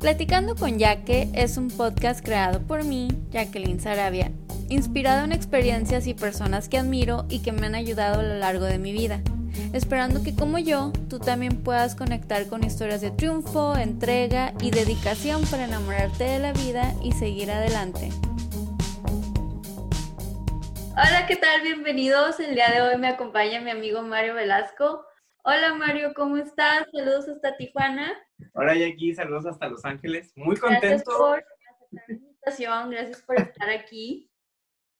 Platicando con Yaque es un podcast creado por mí, Jacqueline Sarabia, inspirado en experiencias y personas que admiro y que me han ayudado a lo largo de mi vida, esperando que como yo, tú también puedas conectar con historias de triunfo, entrega y dedicación para enamorarte de la vida y seguir adelante. Hola, ¿qué tal? Bienvenidos. El día de hoy me acompaña mi amigo Mario Velasco. Hola Mario, ¿cómo estás? Saludos hasta Tijuana. Hola Jackie, saludos hasta Los Ángeles. Muy contento. Gracias por aceptar la invitación, gracias por estar aquí.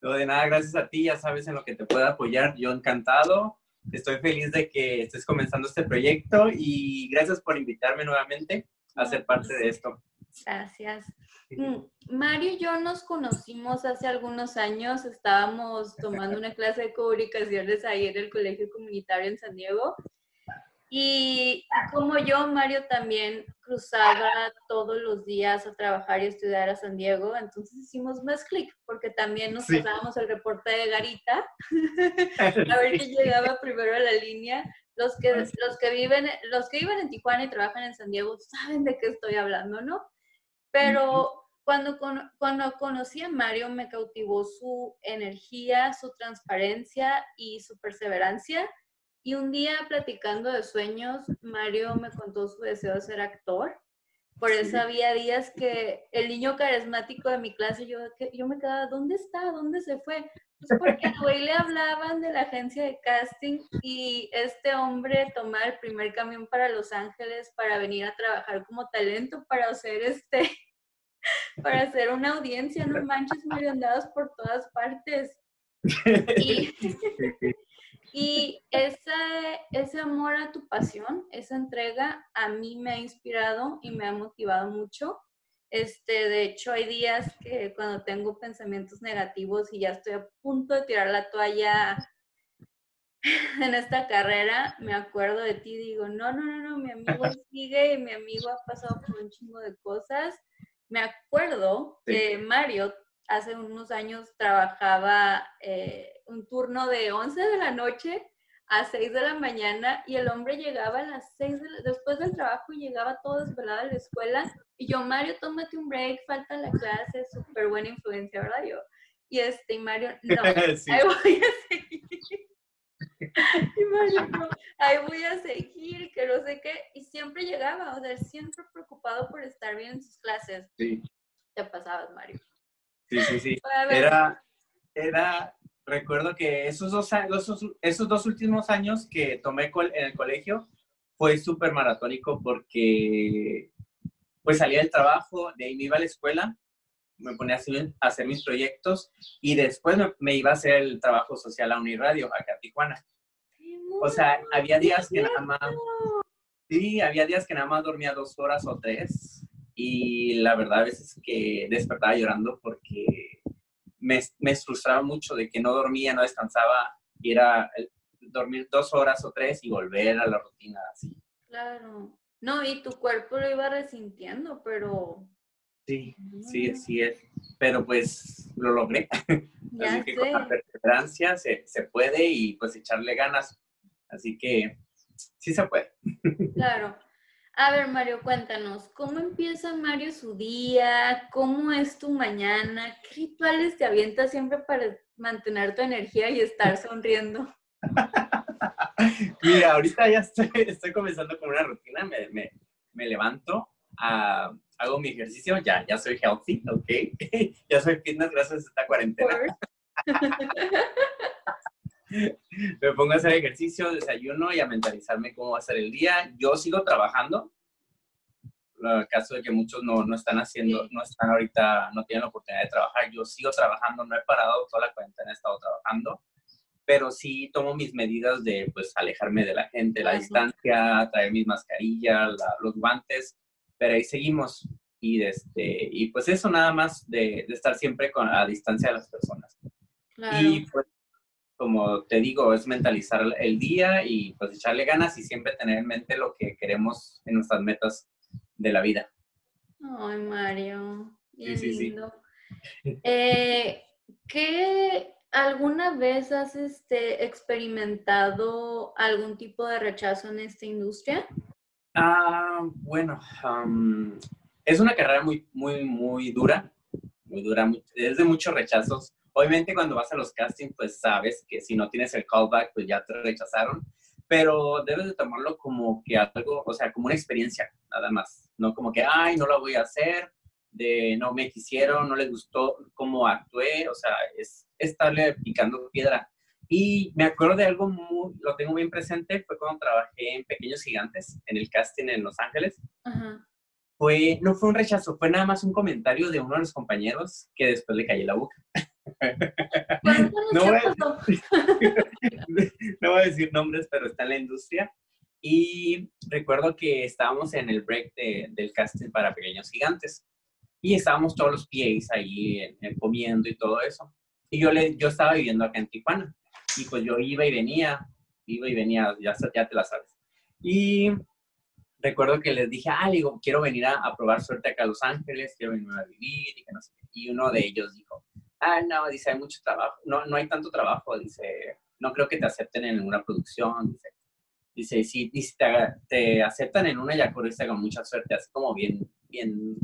No, de nada, gracias a ti, ya sabes en lo que te pueda apoyar, yo encantado. Estoy feliz de que estés comenzando este proyecto y gracias por invitarme nuevamente a ser parte de esto. Gracias. Mm, Mario y yo nos conocimos hace algunos años, estábamos tomando una clase de comunicaciones ahí en el Colegio Comunitario en San Diego y como yo, Mario también cruzaba todos los días a trabajar y estudiar a San Diego, entonces hicimos más clic, porque también nos pasábamos el reporte de Garita, a ver quién llegaba primero a la línea. Los que, los, que viven, los que viven en Tijuana y trabajan en San Diego saben de qué estoy hablando, ¿no? Pero cuando, cuando conocí a Mario me cautivó su energía, su transparencia y su perseverancia y un día platicando de sueños, Mario me contó su deseo de ser actor. Por eso había días que el niño carismático de mi clase, yo, yo me quedaba, ¿dónde está? ¿Dónde se fue? Pues porque a güey le hablaban de la agencia de casting y este hombre tomaba el primer camión para Los Ángeles para venir a trabajar como talento, para hacer este, para hacer una audiencia, no manches, medio andados por todas partes. Y, y ese, ese amor a tu pasión, esa entrega, a mí me ha inspirado y me ha motivado mucho. Este, de hecho, hay días que cuando tengo pensamientos negativos y ya estoy a punto de tirar la toalla en esta carrera, me acuerdo de ti y digo, no, no, no, no, mi amigo sigue y mi amigo ha pasado por un chingo de cosas. Me acuerdo que Mario hace unos años trabajaba eh, un turno de 11 de la noche a 6 de la mañana y el hombre llegaba a las 6 después del trabajo y llegaba todo desvelado a la escuela y yo, Mario, tómate un break, falta la clase, súper buena influencia, ¿verdad? Yo, y este, y Mario, no, ahí voy a seguir. y Mario, no, ahí voy a seguir, que no sé qué, y siempre llegaba, o sea, siempre preocupado por estar bien en sus clases. Sí. Te pasabas, Mario. Sí, sí, sí. Era, era, recuerdo que esos dos, esos, esos dos últimos años que tomé en el colegio fue súper maratónico porque pues salía del trabajo, de ahí me iba a la escuela, me ponía a hacer, mis proyectos y después me, iba a hacer el trabajo social a Uniradio, acá a Tijuana. O sea, había días que nada más... Sí, había días que nada más dormía dos horas o tres y la verdad a veces que despertaba llorando porque me, me frustraba mucho de que no dormía, no descansaba y era dormir dos horas o tres y volver a la rutina así. Claro. No, y tu cuerpo lo iba resintiendo, pero... Sí, sí, sí es. Pero pues lo logré. así que con la perseverancia se, se puede y pues echarle ganas. Así que sí se puede. Claro. A ver, Mario, cuéntanos, ¿cómo empieza Mario su día? ¿Cómo es tu mañana? ¿Qué rituales te avientas siempre para mantener tu energía y estar sonriendo? Mira, ahorita ya estoy, estoy comenzando con una rutina, me, me, me levanto, uh, hago mi ejercicio, ya, ya soy healthy, ¿ok? ya soy fitness gracias a esta cuarentena. me pongo a hacer ejercicio, desayuno y a mentalizarme cómo va a ser el día. Yo sigo trabajando, en el caso de que muchos no, no, están haciendo, no están ahorita, no tienen la oportunidad de trabajar, yo sigo trabajando, no he parado, toda la cuarentena he estado trabajando, pero sí tomo mis medidas de, pues, alejarme de la gente, la distancia, traer mis mascarillas, los guantes, pero ahí seguimos. Y, este, y pues eso nada más de, de estar siempre con, a distancia de las personas. Y pues como te digo, es mentalizar el día y pues echarle ganas y siempre tener en mente lo que queremos en nuestras metas de la vida. Ay, Mario, qué lindo. Eh, ¿Qué alguna vez has este, experimentado algún tipo de rechazo en esta industria? Ah, bueno, es una carrera muy, muy, muy dura, muy dura, es de muchos rechazos. Obviamente cuando vas a los castings, pues sabes que si no tienes el callback, pues ya te rechazaron, pero debes de tomarlo como que algo, o sea, como una experiencia, nada más, no como que, ay, no lo voy a hacer, de no me quisieron, no les gustó cómo actué, o sea, es estarle picando piedra. Y me acuerdo de algo muy, lo tengo bien presente, fue cuando trabajé en Pequeños Gigantes, en el casting en Los Ángeles. Fue, no fue un rechazo, fue nada más un comentario de uno de los compañeros que después le cayó la boca. no, voy a, no voy a decir nombres, pero está en la industria. Y recuerdo que estábamos en el break del casting para Pequeños Gigantes y estábamos todos los pies ahí comiendo y todo eso. Y yo, le, yo estaba viviendo acá en Tijuana y pues yo iba y venía, iba y venía, ya, ya te la sabes. Y recuerdo que les dije, ah, digo, quiero venir a, probar suerte acá a Los Ángeles, quiero venir a vivir y que no sé Y uno de ellos dijo, ah, no, dice, hay mucho trabajo, no, no hay tanto trabajo, dice, no creo que te acepten en ninguna producción, dice. Dice, si, te, te, aceptan en una, ya corriste con mucha suerte, así como bien, bien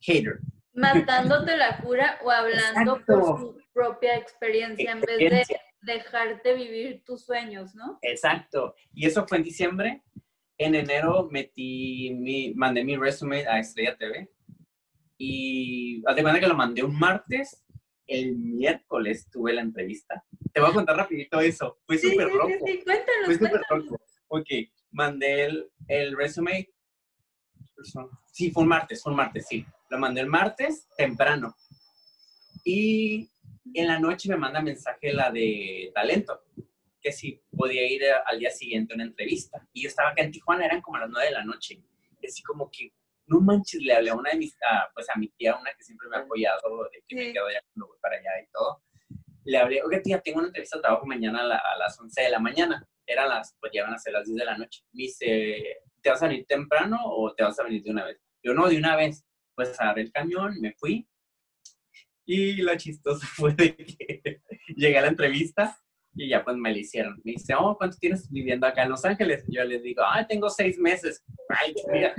hater. Matándote la cura o hablando por su propia experiencia, en vez de dejarte vivir tus sueños, ¿no? Exacto. Y eso fue en diciembre. En enero metí mi, mandé mi resumen a Estrella TV. Y además de que lo mandé un martes, el miércoles tuve la entrevista. Te voy a contar rapidito eso. Fue súper sí, Sí, sí, cuéntanos, Fue súper rojo. Ok, mandé el, el resumen. Sí, fue un martes, fue un martes, sí. Lo mandé el martes temprano. Y en la noche me manda mensaje la de talento, que si podía ir al día siguiente a una entrevista. Y yo estaba acá en Tijuana, eran como las nueve de la noche. Y así como que, no manches, le hablé a una de mis, pues a mi tía, una que siempre me ha apoyado, de que me quedo allá cuando voy para allá y todo. Le hablé, oye tía, tengo una entrevista de trabajo mañana a, las 11 de la mañana. Eran las, pues ya van a ser las 10 de la noche. Me dice, ¿te vas a venir temprano o te vas a venir de una vez? Yo, no, de una vez pues agarré el camión, me fui. Y lo chistoso fue de que llegué a la entrevista y ya pues me la hicieron. Me dice, oh, ¿cuánto tienes viviendo acá en Los Ángeles? yo les digo, ah, tengo seis meses. Ay, mira.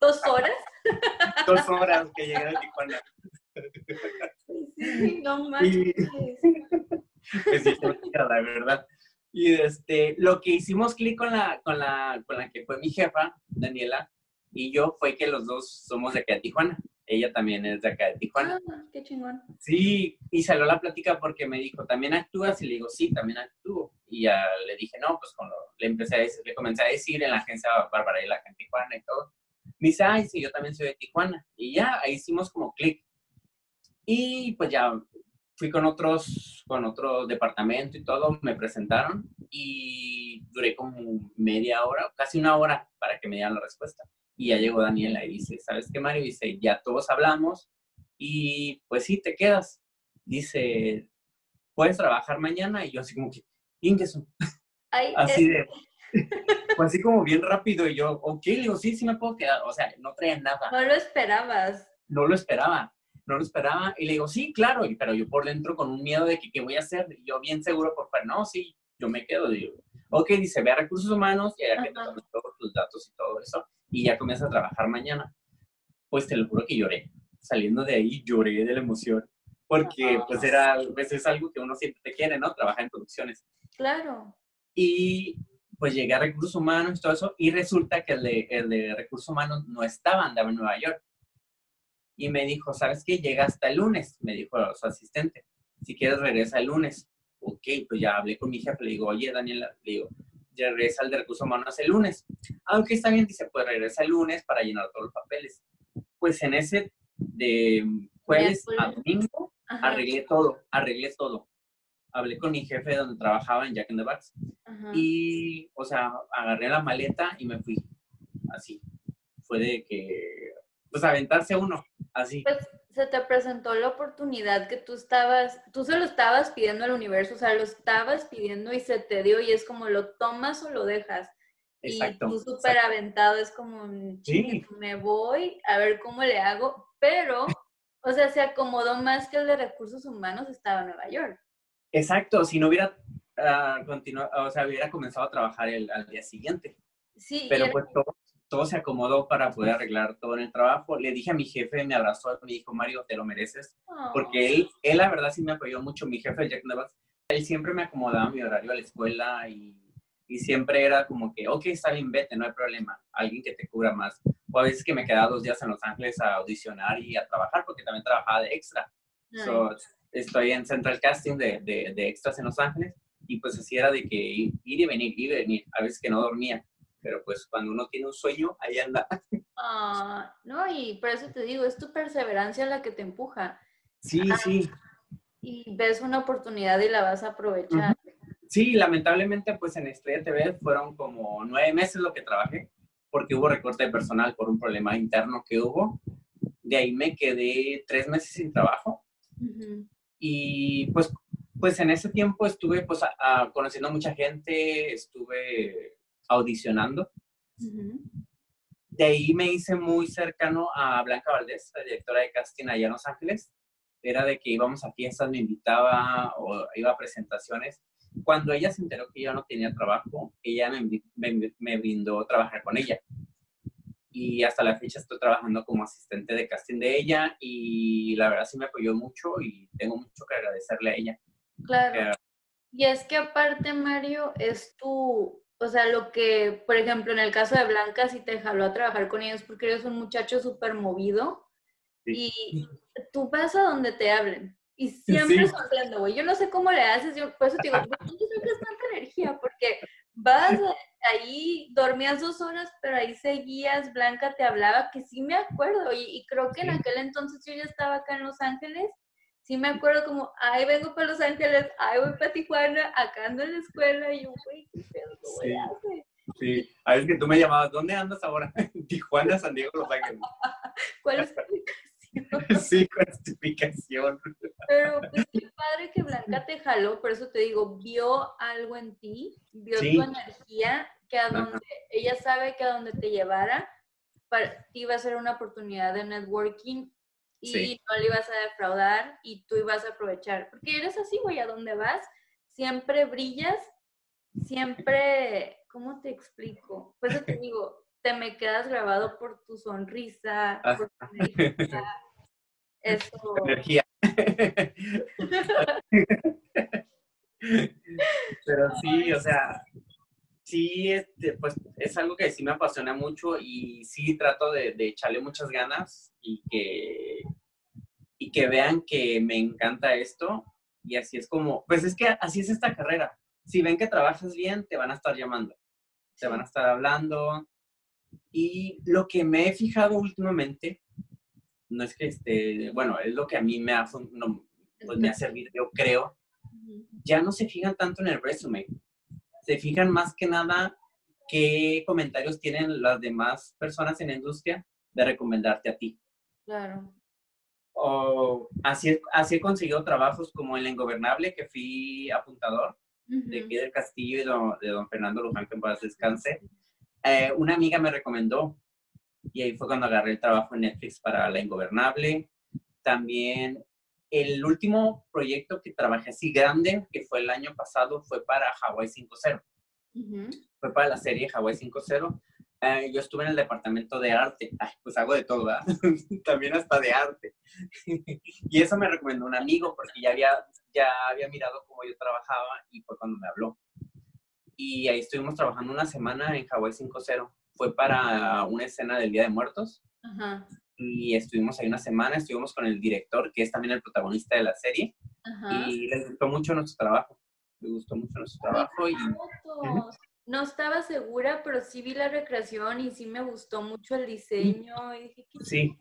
¿Dos horas? Dos horas que llegué a Tijuana. Sí, no manches. Pues sí, la verdad. Y este, lo que hicimos clic con la, con, la, con la que fue mi jefa, Daniela, y yo fue que los dos somos de acá de Tijuana. Ella también es de acá de Tijuana. Ah, qué chingón. Sí, y salió la plática porque me dijo, ¿también actúas? Y le digo, sí, también actúo. Y ya le dije, no, pues cuando le empecé a decir, le comencé a decir en la agencia Bárbara y la en Tijuana y todo. Me dice, ay, sí, yo también soy de Tijuana. Y ya, ahí hicimos como clic. Y pues ya fui con otros, con otro departamento y todo, me presentaron y duré como media hora, casi una hora para que me dieran la respuesta. Y ya llegó Daniela y dice, ¿sabes qué, Mario? Dice, ya todos hablamos y pues sí, te quedas. Dice, ¿puedes trabajar mañana? Y yo así como que, Ingeson. así de, pues así como bien rápido. Y yo, ok, le digo, sí, sí me puedo quedar. O sea, no traía nada. No lo esperabas. No lo esperaba, no lo esperaba. Y le digo, sí, claro. Y, pero yo por dentro con un miedo de que, ¿qué voy a hacer? Y yo bien seguro, por favor, no, sí, yo me quedo. Digo, ok, dice, ve a recursos humanos y allá que todos tus datos y todo eso y ya comienza a trabajar mañana. Pues te lo juro que lloré. Saliendo de ahí lloré de la emoción. Porque pues era, pues es algo que uno siempre quiere, ¿no? Trabajar en producciones. Claro. Y pues llegué a recursos humanos y todo eso. Y resulta que el de, el de recursos humanos no estaba, andaba en Nueva York. Y me dijo, ¿sabes qué? Llega hasta el lunes, me dijo su asistente. Si quieres, regresa el lunes. Ok, pues ya hablé con mi jefe, le digo, oye, Daniela, le digo, regresa al de recursos humanos el lunes. Aunque está bien, dice, pues regresa el lunes para llenar todos los papeles. Pues en ese de jueves a domingo arreglé todo, arreglé todo. Hablé con mi jefe donde trabajaba en Jack in the Box. Y, o sea, agarré la maleta y me fui. Así. Fue de que, pues aventarse uno, así. Pues se te presentó la oportunidad que tú estabas, tú se lo estabas pidiendo al universo, o sea, lo estabas pidiendo y se te dio y es como lo tomas o lo dejas. Exacto. Y tú súper aventado, es como, sí. me voy a ver cómo le hago, pero, o sea, se acomodó más que el de recursos humanos, estaba en Nueva York. Exacto, si no hubiera uh, continuado, o sea, hubiera comenzado a trabajar el, al día siguiente. Sí. Pero pues todo, todo se acomodó para poder arreglar todo en el trabajo. Le dije a mi jefe, me abrazó, me dijo, Mario, te lo mereces. Porque él, él la verdad sí me apoyó mucho, mi jefe, Jack Nevas, él siempre me acomodaba mi horario a la escuela y, y, siempre era como que, ok, está bien, vete, no hay problema, alguien que te cubra más. O a veces que me quedaba dos días en Los Ángeles a audicionar y a trabajar, porque también trabajaba de extra. estoy en Central Casting de, de, de, extras en Los Ángeles y pues así era de que ir y venir, ir y venir, a veces que no dormía pero pues cuando uno tiene un sueño, ahí anda. Ah, no, y por eso te digo, es tu perseverancia la que te empuja. Sí, sí. Y ves una oportunidad y la vas a aprovechar. Sí, lamentablemente pues en Estrella TV fueron como nueve meses lo que trabajé, porque hubo recorte de personal por un problema interno que hubo. De ahí me quedé tres meses sin trabajo. Y pues, pues en ese tiempo estuve pues conociendo a mucha gente, estuve audicionando. De ahí me hice muy cercano a Blanca Valdés, la directora de casting allá en Los Ángeles. Era de que íbamos a fiestas, me invitaba o iba a presentaciones. Cuando ella se enteró que yo no tenía trabajo, ella me, me, me brindó trabajar con ella. Y hasta la fecha estoy trabajando como asistente de casting de ella y la verdad sí me apoyó mucho y tengo mucho que agradecerle a ella. Claro. y es que aparte, Mario, es tu, o sea, lo que, por ejemplo, en el caso de Blanca, si te jaló a trabajar con ellos porque eres un muchacho súper movido y tú vas a donde te hablen. Y siempre sí. güey. Yo no sé cómo le haces, yo por eso te digo, ¿dónde sacas tanta energía? Porque vas ahí, dormías dos horas, pero ahí seguías, Blanca te hablaba, que sí me acuerdo. Y, y creo que en aquel entonces yo ya estaba acá en Los Ángeles sí me acuerdo como, ay, vengo para Los Ángeles, ay, voy para Tijuana, acá ando en la escuela, y yo, güey, qué pedo, ¿cómo sí. hace? Sí, a veces que tú me llamabas, ¿dónde andas ahora? Tijuana, San Diego, Los Ángeles. ¿Cuál es tu? Sí, ¿cuál es tu ubicación? Pero pues qué padre que Blanca te jaló, por eso te digo, vio algo en ti, vio sí. tu energía, que a donde, Ajá. ella sabe que a donde te llevara, para ti iba a ser una oportunidad de networking y sí. no le ibas a defraudar y tú ibas a aprovechar. Porque eres así, güey, a donde vas, siempre brillas, siempre, ¿cómo te explico? Pues te digo, te me quedas grabado por tu sonrisa, ah. por tu energía. Eso. Energía. Pero sí, o sea, sí, este, pues es algo que sí me apasiona mucho y sí trato de, de, echarle muchas ganas y que, y que vean que me encanta esto y así es como, pues es que así es esta carrera. Si ven que trabajas bien, te van a estar llamando, te van a estar hablando. Y lo que me he fijado últimamente, no es que este, bueno, es lo que a mí me ha, no, pues me ha servido, yo creo, ya no se fijan tanto en el resumen se fijan más que nada qué comentarios tienen las demás personas en la industria de recomendarte a ti. Claro. O así, así he conseguido trabajos como el Ingobernable, que fui apuntador uh -huh. de aquí del Castillo y don, de don Fernando Luján, que en paz descanse. Eh, una amiga me recomendó y ahí fue cuando agarré el trabajo en Netflix para La Ingobernable. También el último proyecto que trabajé así grande, que fue el año pasado, fue para Hawaii 5.0. Uh -huh. Fue para la serie Hawaii 5.0. Eh, yo estuve en el departamento de arte. Ay, pues hago de todo, ¿verdad? También hasta de arte. y eso me recomendó un amigo porque ya había, ya había mirado cómo yo trabajaba y fue cuando me habló. Y ahí estuvimos trabajando una semana en Hawaii 5.0. Fue para una escena del Día de Muertos. -huh y estuvimos ahí una semana, estuvimos con el director, que es también el protagonista de la serie, Ajá. y les gustó mucho nuestro trabajo, les gustó mucho nuestro trabajo. Y, no estaba segura, pero sí vi la recreación y sí me gustó mucho el diseño. Y dije, ¿qué sí,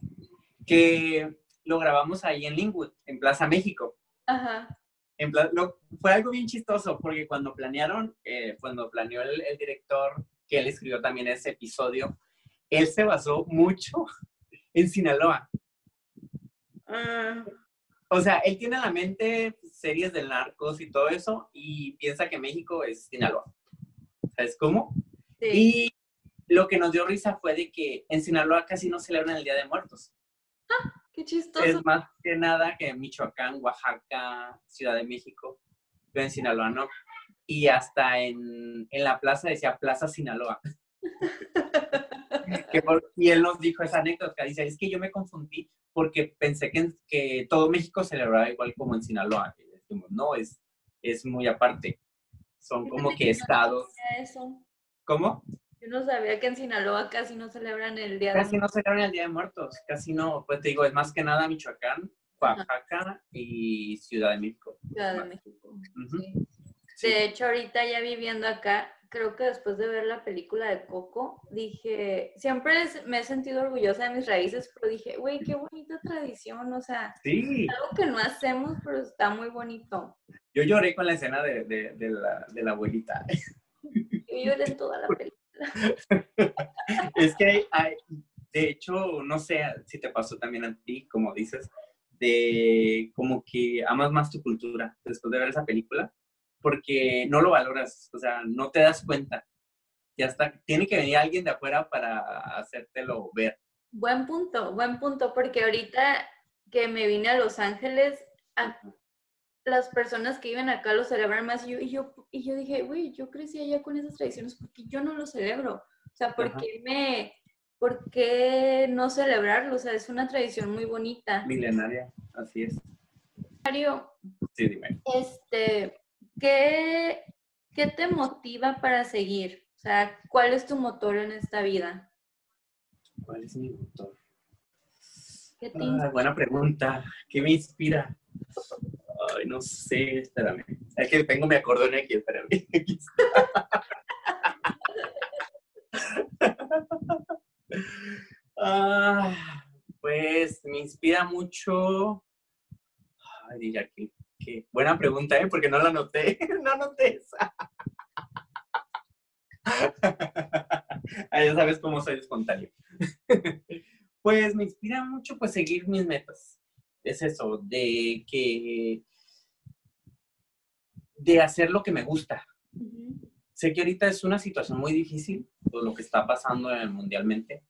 que lo grabamos ahí en Linwood, en Plaza México. Ajá. En lo, fue algo bien chistoso, porque cuando planearon, eh, cuando planeó el, el director, que él escribió también ese episodio, él se basó mucho en Sinaloa. Uh, o sea, él tiene en la mente series de narcos y todo eso y piensa que México es Sinaloa. ¿Sabes cómo? Sí. Y lo que nos dio risa fue de que en Sinaloa casi no celebran el Día de Muertos. Ah, qué chistoso. Es más que nada que en Michoacán, Oaxaca, Ciudad de México, pero en Sinaloa no. Y hasta en, en la plaza decía Plaza Sinaloa. y él nos dijo esa anécdota, dice, es que yo me confundí porque pensé que, que todo México celebraba igual como en Sinaloa. No, es, es muy aparte. Son como que estados. Eso. ¿Cómo? Yo no sabía que en Sinaloa casi no celebran el Día de Muertos. Casi no celebran el Día de Muertos, casi no. Pues te digo, es más que nada Michoacán, Oaxaca y Ciudad de México. Ciudad de México. De hecho, ahorita ya viviendo acá, creo que después de ver la película de Coco, dije, siempre me he sentido orgullosa de mis raíces, pero dije, güey, qué bonita tradición, o sea, algo que no hacemos, pero está muy bonito. Yo lloré con la escena de, de, la, de la, abuelita. Yo lloré en toda la película. es que hay, de hecho, no sé si te pasó también a ti, como dices, de como que amas más tu cultura después de ver esa película porque no lo valoras, o sea, no te das cuenta. Ya está, tiene que venir alguien de afuera para hacértelo ver. Buen punto, buen punto, porque ahorita que me vine a Los Ángeles, las personas que viven acá lo celebran más y yo, y yo, y yo dije, güey, yo crecí allá con esas tradiciones porque yo no lo celebro. O sea, ¿por qué me, por qué no celebrarlo? O sea, es una tradición muy bonita. Milenaria, así es. Mario, sí, dime. Este, ¿qué, ¿qué te motiva para seguir? O sea, ¿cuál es tu motor en esta vida? ¿Cuál es mi motor? Ah, buena pregunta. ¿Qué me inspira? Ay, no sé, espérame. Es que tengo mi acordeón aquí, espérame. ah, pues me inspira mucho. Ay, diría que buena pregunta, ¿eh? Porque no la noté. no noté esa. ya sabes cómo soy espontáneo. pues me inspira mucho pues seguir mis metas. Es eso, de que de hacer lo que me gusta. Sé que ahorita es una situación muy difícil, por lo que está pasando mundialmente,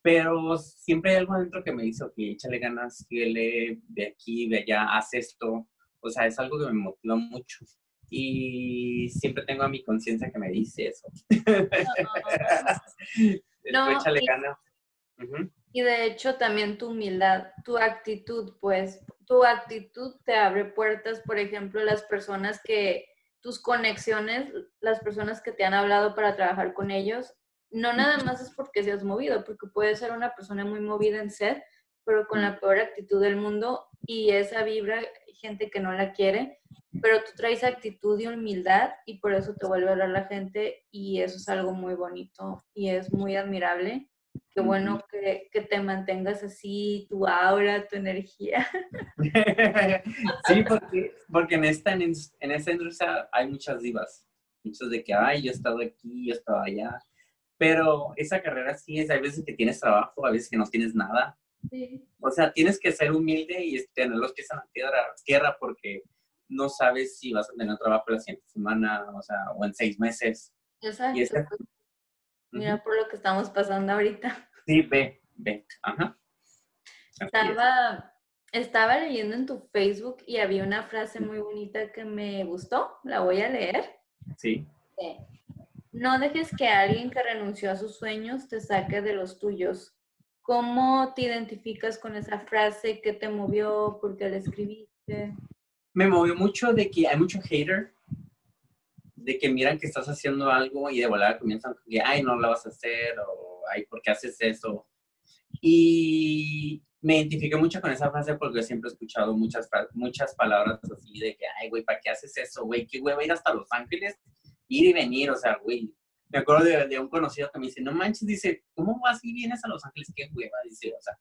pero siempre hay algo dentro que me dice, que échale ganas, síguele de aquí, de allá, haz esto, o sea, es algo que me motiva mucho. Y siempre tengo a mi conciencia que me dice eso. No, échale ganas. Y de hecho también tu humildad, tu actitud, pues tu actitud te abre puertas, por ejemplo, las personas que, tus conexiones, las personas que te han hablado para trabajar con ellos, no nada más es porque seas movido, porque puedes ser una persona muy movida en sed, pero con la peor actitud del mundo y esa vibra gente que no la quiere, pero tú traes actitud y humildad y por eso te vuelve a hablar la gente y eso es algo muy bonito y es muy admirable. Qué bueno que, que te mantengas así, tu aura, tu energía. sí, porque, porque en, esta, en, en esta industria hay muchas divas. Muchas de que, ay, yo he estado aquí, yo he estado allá. Pero esa carrera sí es, hay veces que tienes trabajo, a veces que no tienes nada. O sea, tienes que ser humilde y tener los pies en la tierra, tierra porque no sabes si vas a tener trabajo la siguiente semana, o sea, o en seis meses. Exacto. Mira por lo que estamos pasando ahorita. Sí, ve, ve. Ajá. Estaba, estaba leyendo en tu Facebook y había una frase muy bonita que me gustó. La voy a leer. Sí. No dejes que alguien que renunció a sus sueños te saque de los tuyos. ¿Cómo te identificas con esa frase? ¿Qué te movió? ¿Por qué la escribiste? Me movió mucho de que hay mucho hater, de que miran que estás haciendo algo y de volada comienzan que, ay, no lo vas a hacer, o ay, ¿por qué haces eso? Y me identifiqué mucho con esa frase porque siempre he escuchado muchas, muchas palabras así de que, ay, güey, ¿para qué haces eso, güey? ¿Qué güey va a ir hasta Los Ángeles? Ir y venir, o sea, güey, me acuerdo de, un conocido que me dice, no manches, dice, ¿cómo vas y vienes a Los Ángeles? Qué hueva, dice, o sea.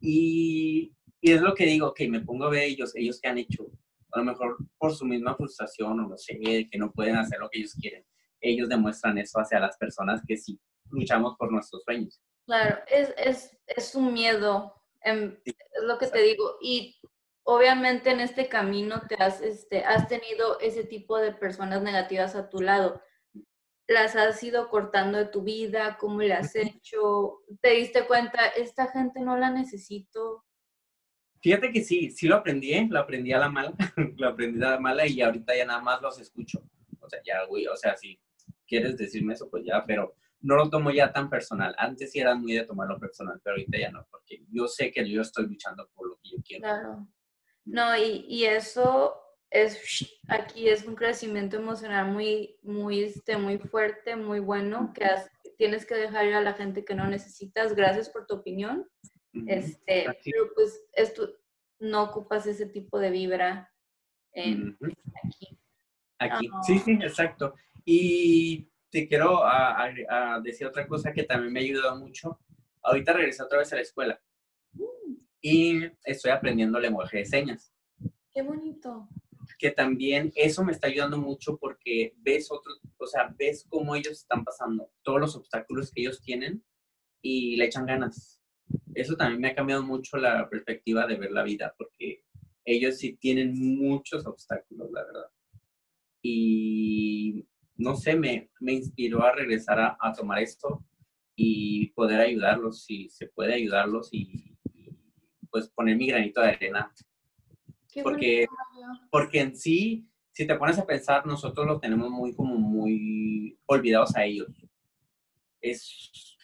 Y, y es lo que digo, que me pongo a ver ellos, ellos que han hecho, a lo mejor por su misma frustración o no sé, que no pueden hacer lo que ellos quieren. Ellos demuestran eso hacia las personas que sí luchamos por nuestros sueños. Claro, es, es, es un miedo, em, es lo que te digo. Y obviamente en este camino te has, este, has tenido ese tipo de personas negativas a tu lado las has ido cortando de tu vida, cómo le has hecho, te diste cuenta, esta gente no la necesito. Fíjate que sí, sí lo aprendí, ¿eh? lo aprendí a la mala, lo aprendí a la mala y ahorita ya nada más los escucho. O sea, ya, güey, o sea, si quieres decirme eso, pues ya, pero no lo tomo ya tan personal. Antes sí era muy de tomarlo personal, pero ahorita ya no, porque yo sé que yo estoy luchando por lo que yo quiero. Claro. No, y, y eso es, aquí es un crecimiento emocional muy, muy, este, muy fuerte, muy bueno, que tienes que dejar ir a la gente que no necesitas. Gracias por tu opinión. Este, pero pues esto, no ocupas ese tipo de vibra en, aquí. Aquí, sí, sí, exacto. Y te quiero a, decir otra cosa que también me ha ayudado mucho. Ahorita regresé otra vez a la escuela mm. y estoy aprendiendo lenguaje de señas. Qué bonito. Que también eso me está ayudando mucho porque ves otro, o sea, ves cómo ellos están pasando, todos los obstáculos que ellos tienen y le echan ganas. Eso también me ha cambiado mucho la perspectiva de ver la vida porque ellos sí tienen muchos obstáculos, la verdad. Y no sé, me, me inspiró a regresar a, tomar esto y poder ayudarlos, si se puede ayudarlos y, pues poner mi granito de arena. Porque, porque en sí, si te pones a pensar, nosotros los tenemos muy como muy olvidados a ellos. Es,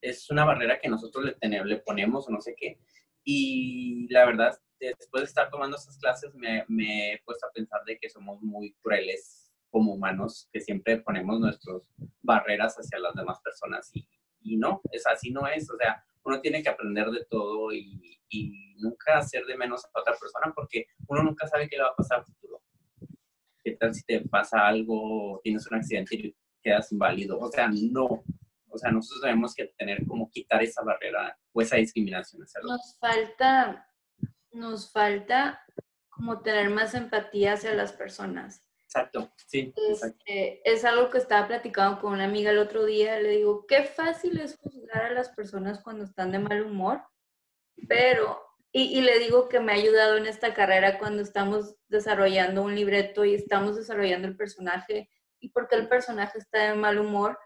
es una barrera que nosotros le, tenemos, le ponemos o no sé qué. Y la verdad, después de estar tomando esas clases, me, me he puesto a pensar de que somos muy crueles como humanos que siempre ponemos nuestras barreras hacia las demás personas y, y, no, es así no es, o sea, uno tiene que aprender de todo y, y, nunca hacer de menos a otra persona porque uno nunca sabe qué le va a pasar al futuro. ¿Qué tal si te pasa algo, tienes un accidente y quedas inválido? O sea, no. O sea, nosotros tenemos que tener como quitar esa barrera o esa discriminación. Nos falta, nos falta como tener más empatía hacia las personas. Exacto, sí. Este, es algo que estaba platicando con una amiga el otro día. Le digo, qué fácil es juzgar a las personas cuando están de mal humor, pero, y, y, le digo que me ha ayudado en esta carrera cuando estamos desarrollando un libreto y estamos desarrollando el personaje. ¿Y por qué el personaje está de mal humor?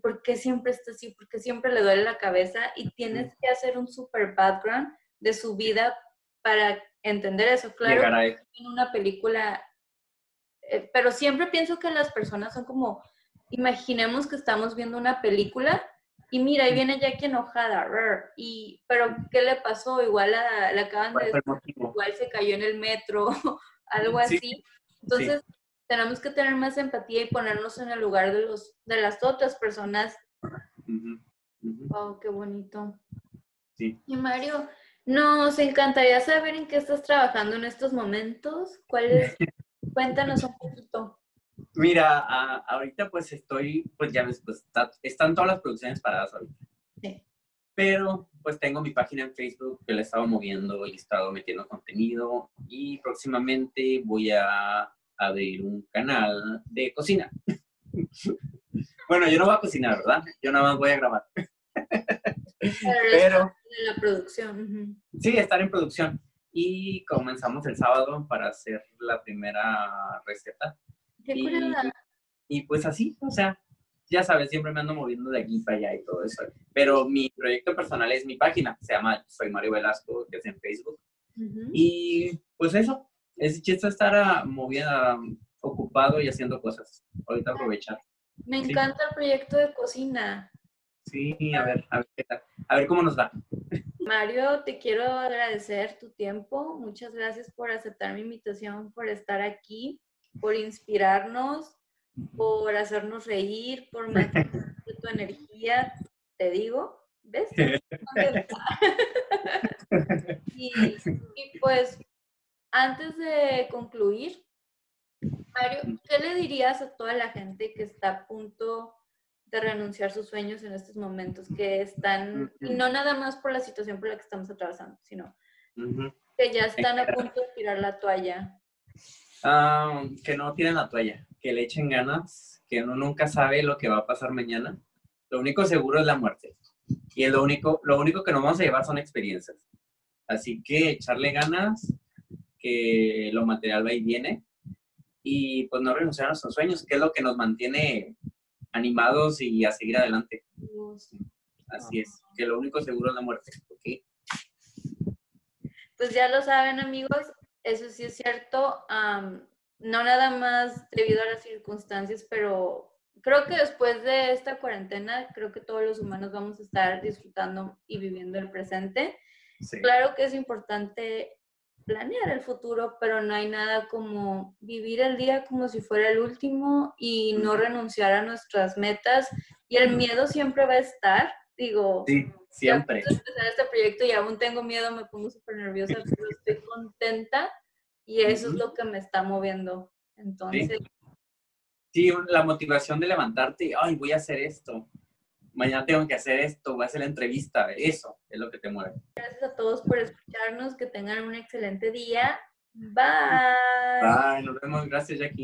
¿Por qué siempre está así? Porque siempre le duele la cabeza y tienes que hacer un super background de su vida para entender eso. Claro, en una película eh, pero siempre pienso que las personas son como, imaginemos que estamos viendo una película y mira, ahí viene Jackie enojada, y, pero ¿qué le pasó? Igual la, acaban de igual se cayó en el metro, algo así. Entonces, tenemos que tener más empatía y ponernos en el lugar de, los, de las otras personas. Wow, qué bonito. Sí. Y Mario, nos encantaría saber en qué estás trabajando en estos momentos. ¿Cuál es Cuéntanos un poquito. Mira, ahorita pues estoy, pues ya ves, pues están todas las producciones paradas ahorita. Sí. Pero pues tengo mi página en Facebook que la he estado moviendo y he estado metiendo contenido y próximamente voy a abrir un canal de cocina. bueno, yo no voy a cocinar, ¿verdad? Yo nada más voy a grabar. Pero, en la producción. Sí, estar en producción y comenzamos el sábado para hacer la primera receta. Qué y, y pues así, o sea, ya sabes, siempre me ando moviendo de aquí para allá y todo eso. Pero mi proyecto personal es mi página, se llama Soy Mario Velasco, que es en Facebook. Y pues eso, es chiste estar movida, ocupado y haciendo cosas. Ahorita aprovechar. Me encanta el proyecto de cocina. Sí, a ver, a ver, a ver cómo nos va. Mario, te quiero agradecer tu tiempo. Muchas gracias por aceptar mi invitación, por estar aquí, por inspirarnos, por hacernos reír, por meter tu energía. Te digo, ¿ves? y, y pues, antes de concluir, Mario, ¿qué le dirías a toda la gente que está a punto de renunciar sus sueños en estos momentos que están, y no nada más por la situación por la que estamos atravesando, sino que ya están a punto de tirar la toalla. Ah, que no tiren la toalla, que le echen ganas, que uno nunca sabe lo que va a pasar mañana. Lo único seguro es la muerte. Y lo único, lo único que nos vamos a llevar son experiencias. Así que echarle ganas, que lo material va y viene, y pues no renunciar a nuestros sueños, que es lo que nos mantiene animados y a seguir adelante. Así es, que lo único seguro es la muerte. Pues ya lo saben amigos, eso sí es cierto, no nada más debido a las circunstancias, pero creo que después de esta cuarentena, creo que todos los humanos vamos a estar disfrutando y viviendo el presente. Claro que es importante planear el futuro, pero no hay nada como vivir el día como si fuera el último y no renunciar a nuestras metas. Y el miedo siempre va a estar, digo. Sí, siempre. empezar este proyecto y aún tengo miedo, me pongo súper nerviosa, pero estoy contenta y eso es lo que me está moviendo. Entonces. Sí. la motivación de levantarte, ay, voy a hacer esto. Mañana tengo que hacer esto, voy a hacer la entrevista. Eso es lo que te mueve. Gracias a todos por escucharnos. Que tengan un excelente día. Bye. Bye. Nos vemos. Gracias, Jackie.